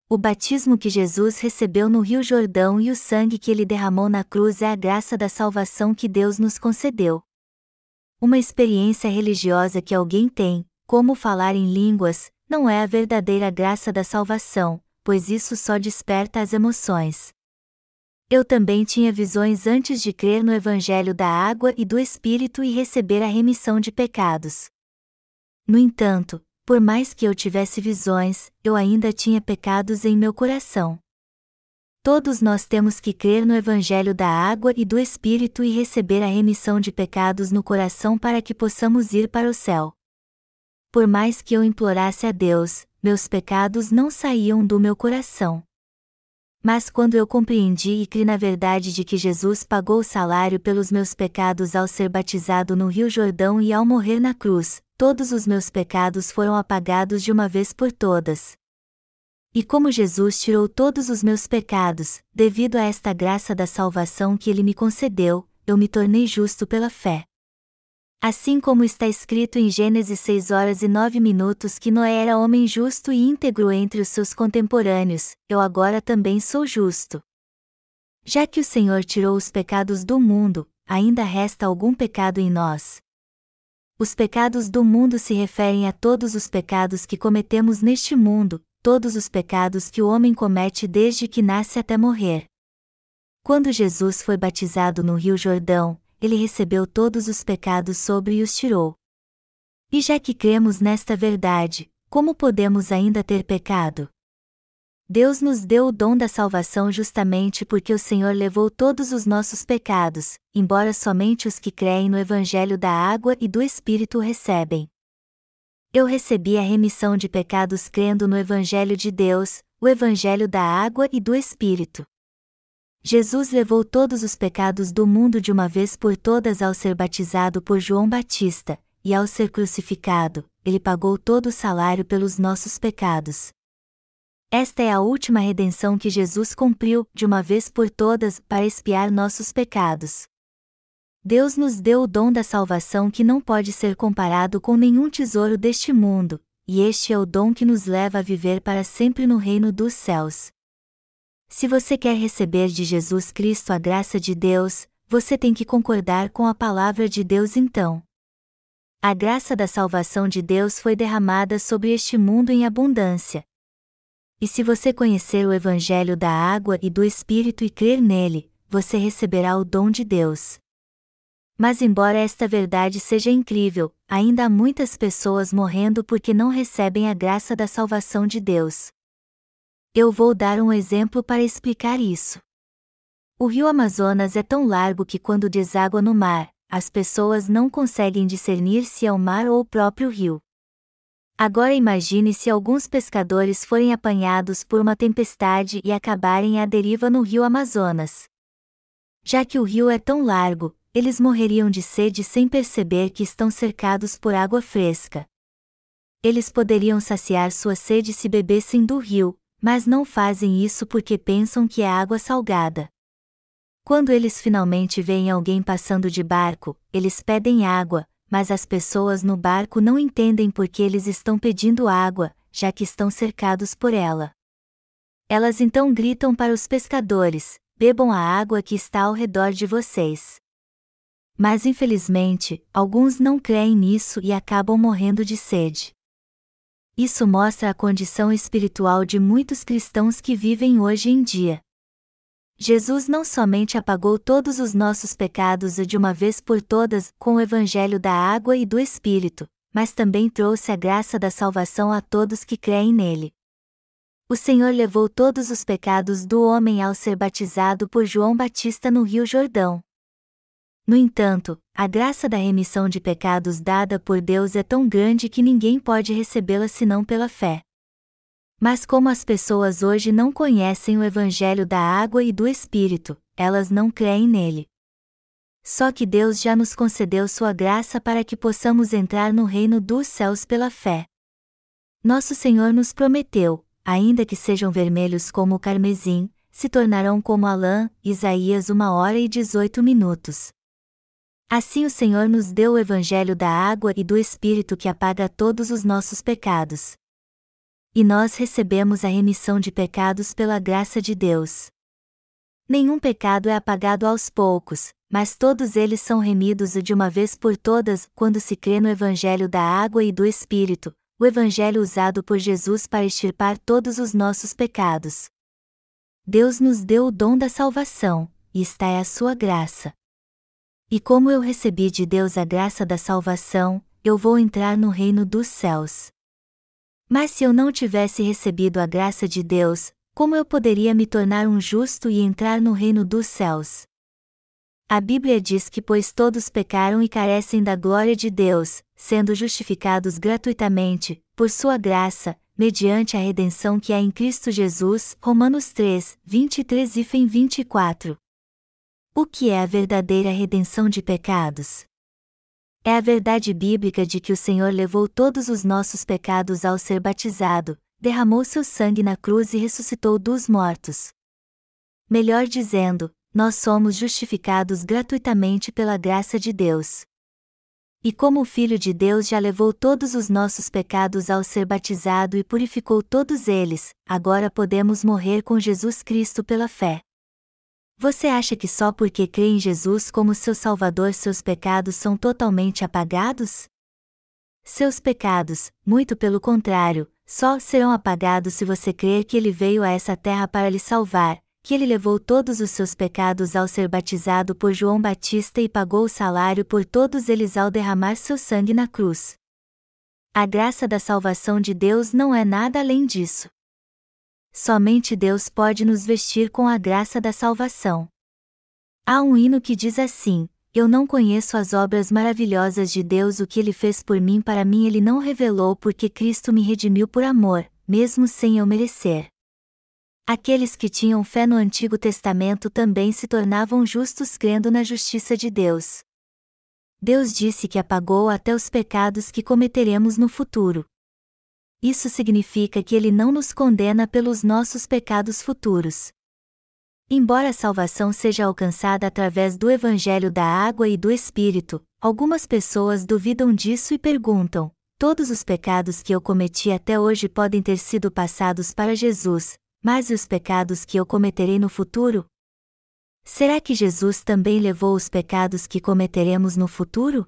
O batismo que Jesus recebeu no Rio Jordão e o sangue que ele derramou na cruz é a graça da salvação que Deus nos concedeu. Uma experiência religiosa que alguém tem, como falar em línguas, não é a verdadeira graça da salvação, pois isso só desperta as emoções. Eu também tinha visões antes de crer no Evangelho da água e do Espírito e receber a remissão de pecados. No entanto, por mais que eu tivesse visões, eu ainda tinha pecados em meu coração. Todos nós temos que crer no Evangelho da água e do Espírito e receber a remissão de pecados no coração para que possamos ir para o céu. Por mais que eu implorasse a Deus, meus pecados não saíam do meu coração. Mas quando eu compreendi e criei na verdade de que Jesus pagou o salário pelos meus pecados ao ser batizado no Rio Jordão e ao morrer na cruz, todos os meus pecados foram apagados de uma vez por todas. E como Jesus tirou todos os meus pecados, devido a esta graça da salvação que ele me concedeu, eu me tornei justo pela fé. Assim como está escrito em Gênesis 6 horas e 9 minutos que Noé era homem justo e íntegro entre os seus contemporâneos, eu agora também sou justo. Já que o Senhor tirou os pecados do mundo, ainda resta algum pecado em nós. Os pecados do mundo se referem a todos os pecados que cometemos neste mundo, todos os pecados que o homem comete desde que nasce até morrer. Quando Jesus foi batizado no Rio Jordão, ele recebeu todos os pecados sobre e os tirou. E já que cremos nesta verdade, como podemos ainda ter pecado? Deus nos deu o dom da salvação justamente porque o Senhor levou todos os nossos pecados, embora somente os que creem no Evangelho da água e do Espírito recebem. Eu recebi a remissão de pecados crendo no Evangelho de Deus, o Evangelho da água e do Espírito. Jesus levou todos os pecados do mundo de uma vez por todas ao ser batizado por João Batista, e ao ser crucificado, ele pagou todo o salário pelos nossos pecados. Esta é a última redenção que Jesus cumpriu, de uma vez por todas, para expiar nossos pecados. Deus nos deu o dom da salvação que não pode ser comparado com nenhum tesouro deste mundo, e este é o dom que nos leva a viver para sempre no reino dos céus. Se você quer receber de Jesus Cristo a graça de Deus, você tem que concordar com a palavra de Deus então. A graça da salvação de Deus foi derramada sobre este mundo em abundância. E se você conhecer o Evangelho da água e do Espírito e crer nele, você receberá o dom de Deus. Mas, embora esta verdade seja incrível, ainda há muitas pessoas morrendo porque não recebem a graça da salvação de Deus. Eu vou dar um exemplo para explicar isso. O rio Amazonas é tão largo que quando deságua no mar, as pessoas não conseguem discernir se é o mar ou o próprio rio. Agora imagine se alguns pescadores forem apanhados por uma tempestade e acabarem à deriva no rio Amazonas. Já que o rio é tão largo, eles morreriam de sede sem perceber que estão cercados por água fresca. Eles poderiam saciar sua sede se bebessem do rio, mas não fazem isso porque pensam que é água salgada. Quando eles finalmente veem alguém passando de barco, eles pedem água, mas as pessoas no barco não entendem por que eles estão pedindo água, já que estão cercados por ela. Elas então gritam para os pescadores: bebam a água que está ao redor de vocês. Mas infelizmente, alguns não creem nisso e acabam morrendo de sede. Isso mostra a condição espiritual de muitos cristãos que vivem hoje em dia. Jesus não somente apagou todos os nossos pecados de uma vez por todas com o evangelho da água e do Espírito, mas também trouxe a graça da salvação a todos que creem nele. O Senhor levou todos os pecados do homem ao ser batizado por João Batista no Rio Jordão. No entanto, a graça da remissão de pecados dada por Deus é tão grande que ninguém pode recebê-la senão pela fé. Mas como as pessoas hoje não conhecem o Evangelho da água e do Espírito, elas não creem nele. Só que Deus já nos concedeu sua graça para que possamos entrar no reino dos céus pela fé. Nosso Senhor nos prometeu, ainda que sejam vermelhos como o carmesim, se tornarão como a lã, Isaías 1 hora e 18 minutos. Assim o Senhor nos deu o Evangelho da água e do Espírito que apaga todos os nossos pecados. E nós recebemos a remissão de pecados pela graça de Deus. Nenhum pecado é apagado aos poucos, mas todos eles são remidos de uma vez por todas quando se crê no Evangelho da água e do Espírito, o Evangelho usado por Jesus para extirpar todos os nossos pecados. Deus nos deu o dom da salvação, e está é a sua graça. E como eu recebi de Deus a graça da salvação, eu vou entrar no reino dos céus. Mas se eu não tivesse recebido a graça de Deus, como eu poderia me tornar um justo e entrar no reino dos céus? A Bíblia diz que pois todos pecaram e carecem da glória de Deus, sendo justificados gratuitamente, por sua graça, mediante a redenção que há em Cristo Jesus. Romanos 3, 23 e 24. O que é a verdadeira redenção de pecados? É a verdade bíblica de que o Senhor levou todos os nossos pecados ao ser batizado, derramou seu sangue na cruz e ressuscitou dos mortos. Melhor dizendo, nós somos justificados gratuitamente pela graça de Deus. E como o Filho de Deus já levou todos os nossos pecados ao ser batizado e purificou todos eles, agora podemos morrer com Jesus Cristo pela fé. Você acha que só porque crê em Jesus como seu Salvador seus pecados são totalmente apagados? Seus pecados, muito pelo contrário, só serão apagados se você crer que ele veio a essa terra para lhe salvar, que ele levou todos os seus pecados ao ser batizado por João Batista e pagou o salário por todos eles ao derramar seu sangue na cruz. A graça da salvação de Deus não é nada além disso. Somente Deus pode nos vestir com a graça da salvação. Há um hino que diz assim: eu não conheço as obras maravilhosas de Deus, o que ele fez por mim para mim ele não revelou porque Cristo me redimiu por amor, mesmo sem eu merecer. Aqueles que tinham fé no Antigo Testamento também se tornavam justos crendo na justiça de Deus. Deus disse que apagou até os pecados que cometeremos no futuro. Isso significa que Ele não nos condena pelos nossos pecados futuros. Embora a salvação seja alcançada através do Evangelho da água e do Espírito, algumas pessoas duvidam disso e perguntam: todos os pecados que eu cometi até hoje podem ter sido passados para Jesus, mas e os pecados que eu cometerei no futuro? Será que Jesus também levou os pecados que cometeremos no futuro?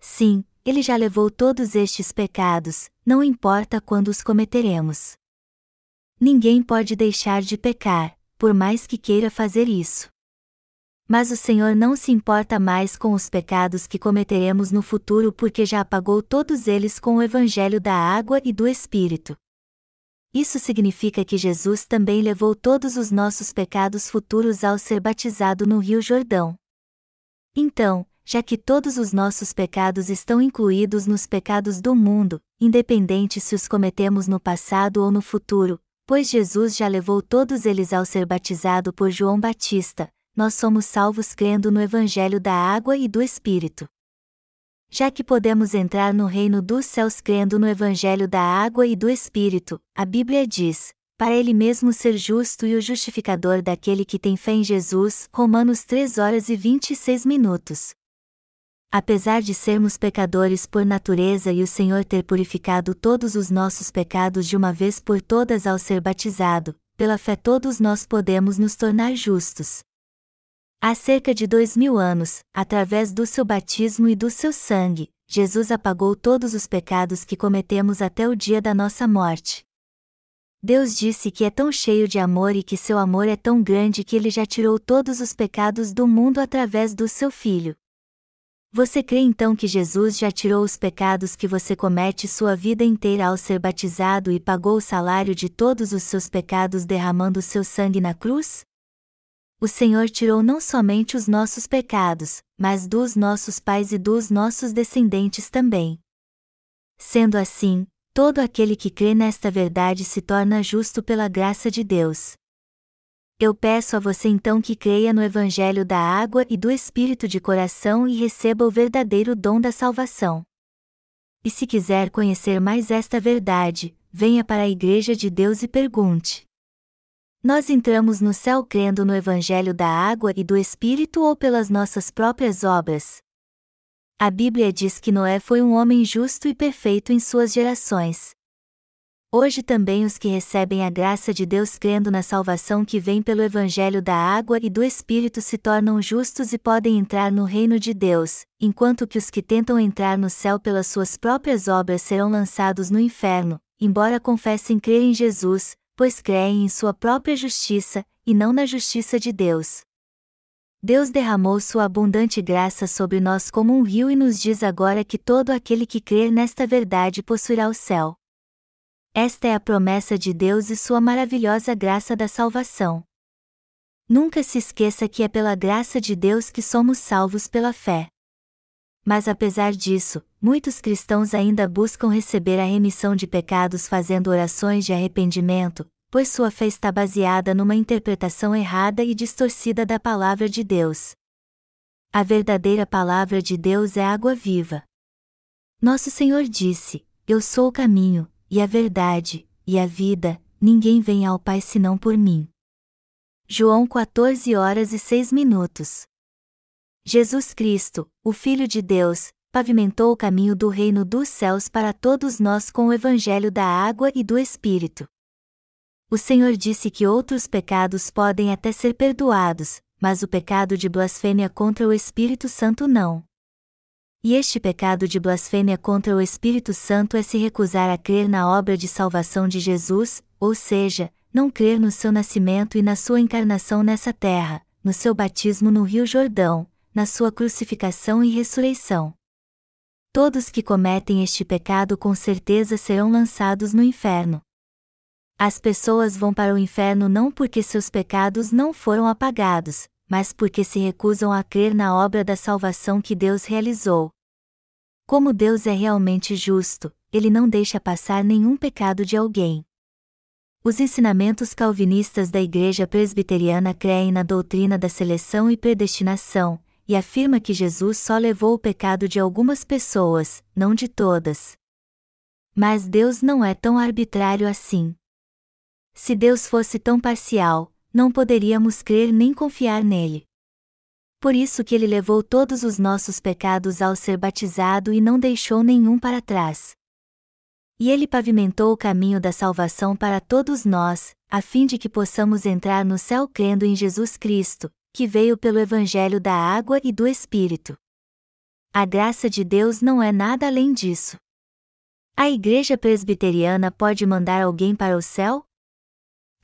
Sim, ele já levou todos estes pecados, não importa quando os cometeremos. Ninguém pode deixar de pecar, por mais que queira fazer isso. Mas o Senhor não se importa mais com os pecados que cometeremos no futuro porque já apagou todos eles com o Evangelho da água e do Espírito. Isso significa que Jesus também levou todos os nossos pecados futuros ao ser batizado no Rio Jordão. Então, já que todos os nossos pecados estão incluídos nos pecados do mundo, independente se os cometemos no passado ou no futuro, Pois Jesus já levou todos eles ao ser batizado por João Batista, nós somos salvos crendo no Evangelho da água e do Espírito. Já que podemos entrar no reino dos céus crendo no Evangelho da água e do Espírito, a Bíblia diz: para ele mesmo ser justo e o justificador daquele que tem fé em Jesus. Romanos 3 horas e 26 minutos. Apesar de sermos pecadores por natureza e o Senhor ter purificado todos os nossos pecados de uma vez por todas ao ser batizado, pela fé todos nós podemos nos tornar justos. Há cerca de dois mil anos, através do seu batismo e do seu sangue, Jesus apagou todos os pecados que cometemos até o dia da nossa morte. Deus disse que é tão cheio de amor e que seu amor é tão grande que ele já tirou todos os pecados do mundo através do seu Filho. Você crê então que Jesus já tirou os pecados que você comete sua vida inteira ao ser batizado e pagou o salário de todos os seus pecados derramando seu sangue na cruz? O Senhor tirou não somente os nossos pecados, mas dos nossos pais e dos nossos descendentes também. Sendo assim, todo aquele que crê nesta verdade se torna justo pela graça de Deus. Eu peço a você então que creia no Evangelho da água e do Espírito de coração e receba o verdadeiro dom da salvação. E se quiser conhecer mais esta verdade, venha para a Igreja de Deus e pergunte: Nós entramos no céu crendo no Evangelho da água e do Espírito ou pelas nossas próprias obras? A Bíblia diz que Noé foi um homem justo e perfeito em suas gerações. Hoje também os que recebem a graça de Deus crendo na salvação que vem pelo Evangelho da água e do Espírito se tornam justos e podem entrar no reino de Deus, enquanto que os que tentam entrar no céu pelas suas próprias obras serão lançados no inferno, embora confessem crer em Jesus, pois creem em sua própria justiça, e não na justiça de Deus. Deus derramou sua abundante graça sobre nós como um rio e nos diz agora que todo aquele que crer nesta verdade possuirá o céu. Esta é a promessa de Deus e sua maravilhosa graça da salvação. Nunca se esqueça que é pela graça de Deus que somos salvos pela fé. Mas apesar disso, muitos cristãos ainda buscam receber a remissão de pecados fazendo orações de arrependimento, pois sua fé está baseada numa interpretação errada e distorcida da palavra de Deus. A verdadeira palavra de Deus é água viva. Nosso Senhor disse: Eu sou o caminho, e a verdade, e a vida, ninguém vem ao Pai senão por mim. João 14 horas e 6 minutos. Jesus Cristo, o Filho de Deus, pavimentou o caminho do reino dos céus para todos nós com o Evangelho da água e do Espírito. O Senhor disse que outros pecados podem até ser perdoados, mas o pecado de blasfêmia contra o Espírito Santo não. E este pecado de blasfêmia contra o Espírito Santo é se recusar a crer na obra de salvação de Jesus, ou seja, não crer no seu nascimento e na sua encarnação nessa terra, no seu batismo no Rio Jordão, na sua crucificação e ressurreição. Todos que cometem este pecado com certeza serão lançados no inferno. As pessoas vão para o inferno não porque seus pecados não foram apagados, mas porque se recusam a crer na obra da salvação que Deus realizou. Como Deus é realmente justo, ele não deixa passar nenhum pecado de alguém. Os ensinamentos calvinistas da Igreja Presbiteriana creem na doutrina da seleção e predestinação, e afirma que Jesus só levou o pecado de algumas pessoas, não de todas. Mas Deus não é tão arbitrário assim. Se Deus fosse tão parcial, não poderíamos crer nem confiar nele. Por isso que ele levou todos os nossos pecados ao ser batizado e não deixou nenhum para trás. E ele pavimentou o caminho da salvação para todos nós, a fim de que possamos entrar no céu crendo em Jesus Cristo, que veio pelo Evangelho da água e do Espírito. A graça de Deus não é nada além disso. A Igreja Presbiteriana pode mandar alguém para o céu?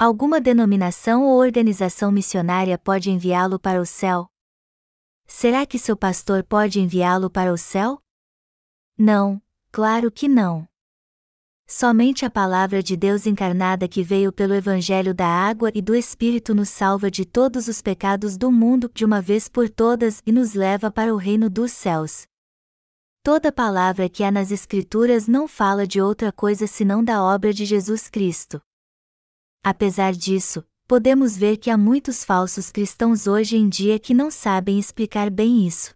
Alguma denominação ou organização missionária pode enviá-lo para o céu? Será que seu pastor pode enviá-lo para o céu? Não, claro que não. Somente a palavra de Deus encarnada que veio pelo Evangelho da água e do Espírito nos salva de todos os pecados do mundo de uma vez por todas e nos leva para o reino dos céus. Toda palavra que há nas Escrituras não fala de outra coisa senão da obra de Jesus Cristo. Apesar disso, podemos ver que há muitos falsos cristãos hoje em dia que não sabem explicar bem isso.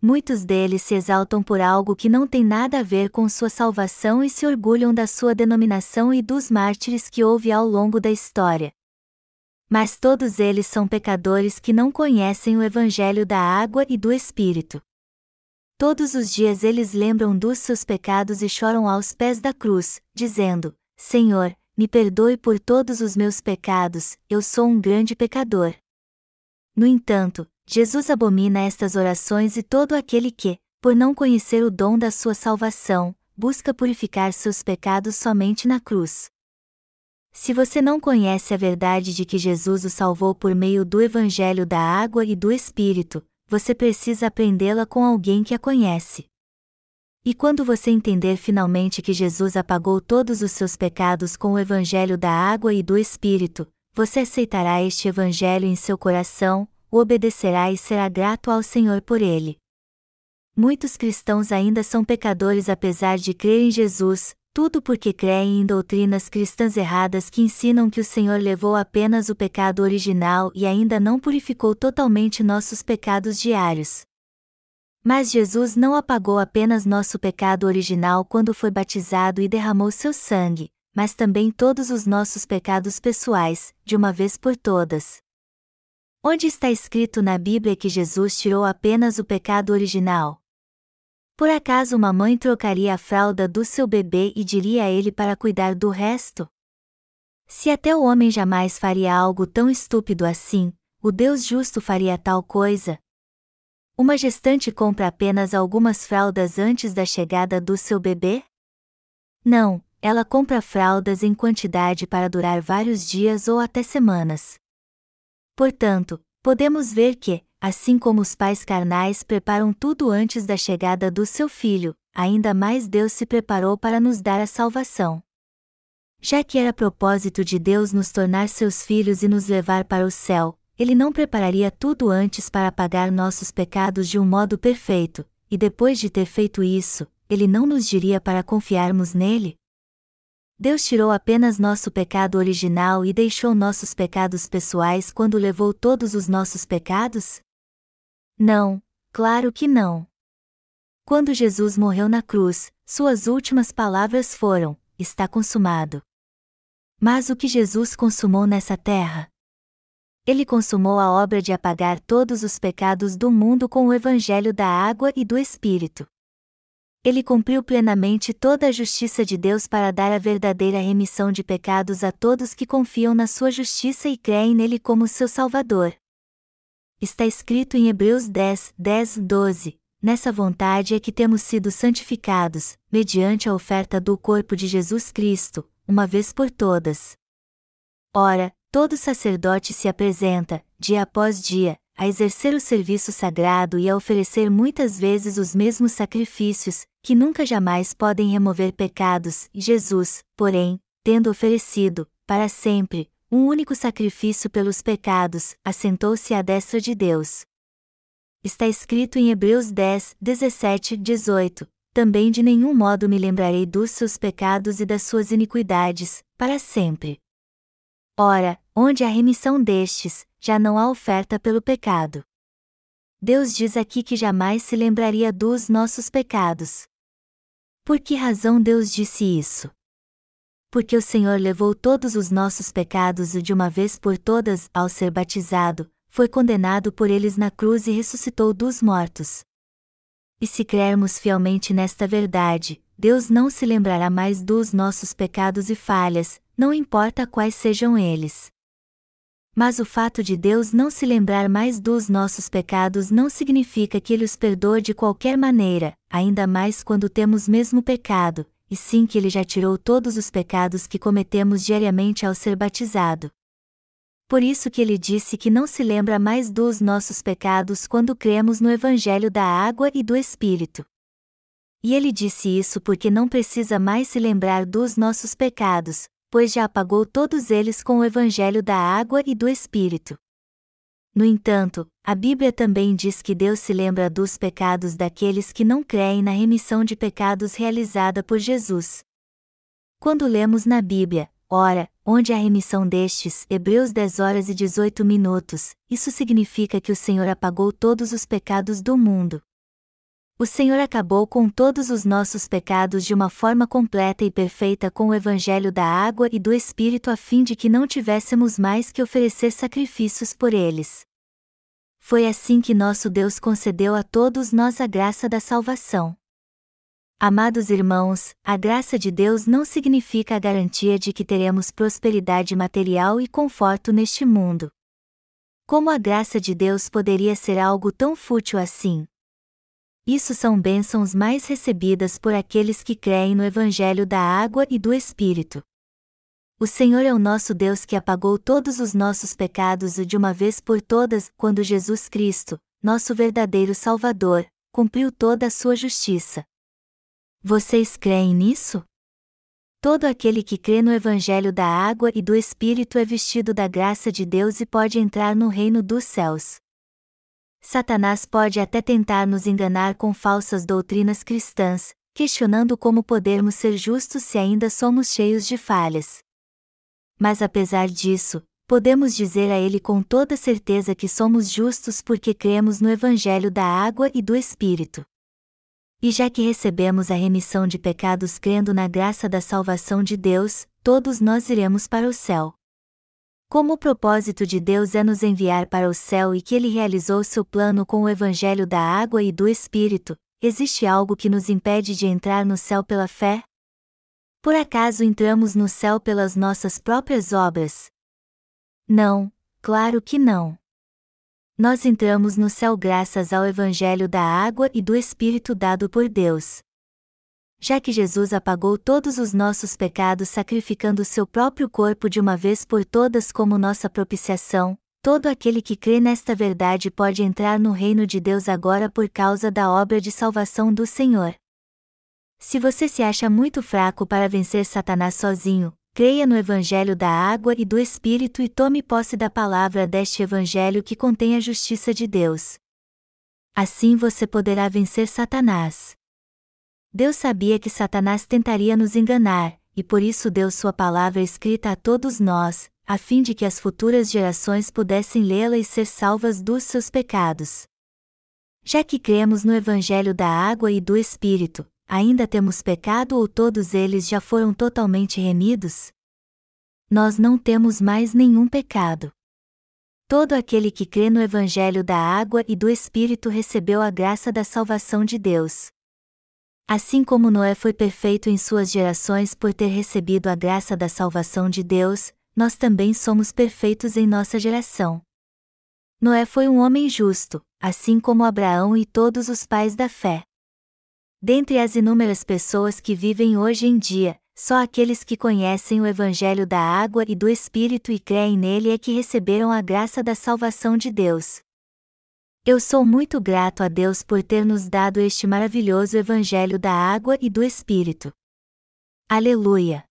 Muitos deles se exaltam por algo que não tem nada a ver com sua salvação e se orgulham da sua denominação e dos mártires que houve ao longo da história. Mas todos eles são pecadores que não conhecem o Evangelho da água e do Espírito. Todos os dias eles lembram dos seus pecados e choram aos pés da cruz, dizendo: Senhor, me perdoe por todos os meus pecados, eu sou um grande pecador. No entanto, Jesus abomina estas orações e todo aquele que, por não conhecer o dom da sua salvação, busca purificar seus pecados somente na cruz. Se você não conhece a verdade de que Jesus o salvou por meio do Evangelho da água e do Espírito, você precisa aprendê-la com alguém que a conhece. E quando você entender finalmente que Jesus apagou todos os seus pecados com o Evangelho da água e do Espírito, você aceitará este Evangelho em seu coração, o obedecerá e será grato ao Senhor por ele. Muitos cristãos ainda são pecadores apesar de crer em Jesus, tudo porque creem em doutrinas cristãs erradas que ensinam que o Senhor levou apenas o pecado original e ainda não purificou totalmente nossos pecados diários. Mas Jesus não apagou apenas nosso pecado original quando foi batizado e derramou seu sangue, mas também todos os nossos pecados pessoais, de uma vez por todas. Onde está escrito na Bíblia que Jesus tirou apenas o pecado original? Por acaso uma mãe trocaria a fralda do seu bebê e diria a ele para cuidar do resto? Se até o homem jamais faria algo tão estúpido assim, o Deus justo faria tal coisa? Uma gestante compra apenas algumas fraldas antes da chegada do seu bebê? Não, ela compra fraldas em quantidade para durar vários dias ou até semanas. Portanto, podemos ver que, assim como os pais carnais preparam tudo antes da chegada do seu filho, ainda mais Deus se preparou para nos dar a salvação. Já que era propósito de Deus nos tornar seus filhos e nos levar para o céu, ele não prepararia tudo antes para pagar nossos pecados de um modo perfeito, e depois de ter feito isso, ele não nos diria para confiarmos nele? Deus tirou apenas nosso pecado original e deixou nossos pecados pessoais quando levou todos os nossos pecados? Não, claro que não. Quando Jesus morreu na cruz, suas últimas palavras foram: Está consumado. Mas o que Jesus consumou nessa terra? Ele consumou a obra de apagar todos os pecados do mundo com o Evangelho da água e do Espírito. Ele cumpriu plenamente toda a justiça de Deus para dar a verdadeira remissão de pecados a todos que confiam na sua justiça e creem nele como seu Salvador. Está escrito em Hebreus 10, 10, 12: Nessa vontade é que temos sido santificados, mediante a oferta do corpo de Jesus Cristo, uma vez por todas. Ora, todo sacerdote se apresenta, dia após dia, a exercer o serviço sagrado e a oferecer muitas vezes os mesmos sacrifícios, que nunca jamais podem remover pecados, Jesus, porém, tendo oferecido, para sempre, um único sacrifício pelos pecados, assentou-se à destra de Deus. Está escrito em Hebreus 10, 17, 18: Também de nenhum modo me lembrarei dos seus pecados e das suas iniquidades, para sempre. Ora, onde há remissão destes, já não há oferta pelo pecado. Deus diz aqui que jamais se lembraria dos nossos pecados. Por que razão Deus disse isso? Porque o Senhor levou todos os nossos pecados e de uma vez por todas, ao ser batizado, foi condenado por eles na cruz e ressuscitou dos mortos. E se crermos fielmente nesta verdade, Deus não se lembrará mais dos nossos pecados e falhas, não importa quais sejam eles. Mas o fato de Deus não se lembrar mais dos nossos pecados não significa que Ele os perdoe de qualquer maneira, ainda mais quando temos mesmo pecado, e sim que Ele já tirou todos os pecados que cometemos diariamente ao ser batizado. Por isso que Ele disse que não se lembra mais dos nossos pecados quando cremos no Evangelho da água e do Espírito. E Ele disse isso porque não precisa mais se lembrar dos nossos pecados, pois já apagou todos eles com o evangelho da água e do Espírito. No entanto, a Bíblia também diz que Deus se lembra dos pecados daqueles que não creem na remissão de pecados realizada por Jesus. Quando lemos na Bíblia, ora, onde a remissão destes, Hebreus 10 horas e 18 minutos, isso significa que o Senhor apagou todos os pecados do mundo. O Senhor acabou com todos os nossos pecados de uma forma completa e perfeita com o Evangelho da água e do Espírito a fim de que não tivéssemos mais que oferecer sacrifícios por eles. Foi assim que nosso Deus concedeu a todos nós a graça da salvação. Amados irmãos, a graça de Deus não significa a garantia de que teremos prosperidade material e conforto neste mundo. Como a graça de Deus poderia ser algo tão fútil assim? Isso são bênçãos mais recebidas por aqueles que creem no Evangelho da água e do Espírito. O Senhor é o nosso Deus que apagou todos os nossos pecados de uma vez por todas, quando Jesus Cristo, nosso verdadeiro Salvador, cumpriu toda a sua justiça. Vocês creem nisso? Todo aquele que crê no Evangelho da água e do Espírito é vestido da graça de Deus e pode entrar no reino dos céus. Satanás pode até tentar nos enganar com falsas doutrinas cristãs, questionando como podermos ser justos se ainda somos cheios de falhas. Mas apesar disso, podemos dizer a ele com toda certeza que somos justos porque cremos no Evangelho da água e do Espírito. E já que recebemos a remissão de pecados crendo na graça da salvação de Deus, todos nós iremos para o céu. Como o propósito de Deus é nos enviar para o céu e que ele realizou seu plano com o Evangelho da água e do Espírito, existe algo que nos impede de entrar no céu pela fé? Por acaso entramos no céu pelas nossas próprias obras? Não, claro que não. Nós entramos no céu graças ao Evangelho da água e do Espírito dado por Deus. Já que Jesus apagou todos os nossos pecados sacrificando seu próprio corpo de uma vez por todas como nossa propiciação, todo aquele que crê nesta verdade pode entrar no reino de Deus agora por causa da obra de salvação do Senhor. Se você se acha muito fraco para vencer Satanás sozinho, creia no Evangelho da água e do Espírito e tome posse da palavra deste Evangelho que contém a justiça de Deus. Assim você poderá vencer Satanás. Deus sabia que Satanás tentaria nos enganar, e por isso deu sua palavra escrita a todos nós, a fim de que as futuras gerações pudessem lê-la e ser salvas dos seus pecados. Já que cremos no Evangelho da água e do Espírito, ainda temos pecado ou todos eles já foram totalmente remidos? Nós não temos mais nenhum pecado. Todo aquele que crê no Evangelho da água e do Espírito recebeu a graça da salvação de Deus. Assim como Noé foi perfeito em suas gerações por ter recebido a graça da salvação de Deus, nós também somos perfeitos em nossa geração. Noé foi um homem justo, assim como Abraão e todos os pais da fé. Dentre as inúmeras pessoas que vivem hoje em dia, só aqueles que conhecem o Evangelho da água e do Espírito e creem nele é que receberam a graça da salvação de Deus. Eu sou muito grato a Deus por ter nos dado este maravilhoso Evangelho da água e do Espírito. Aleluia!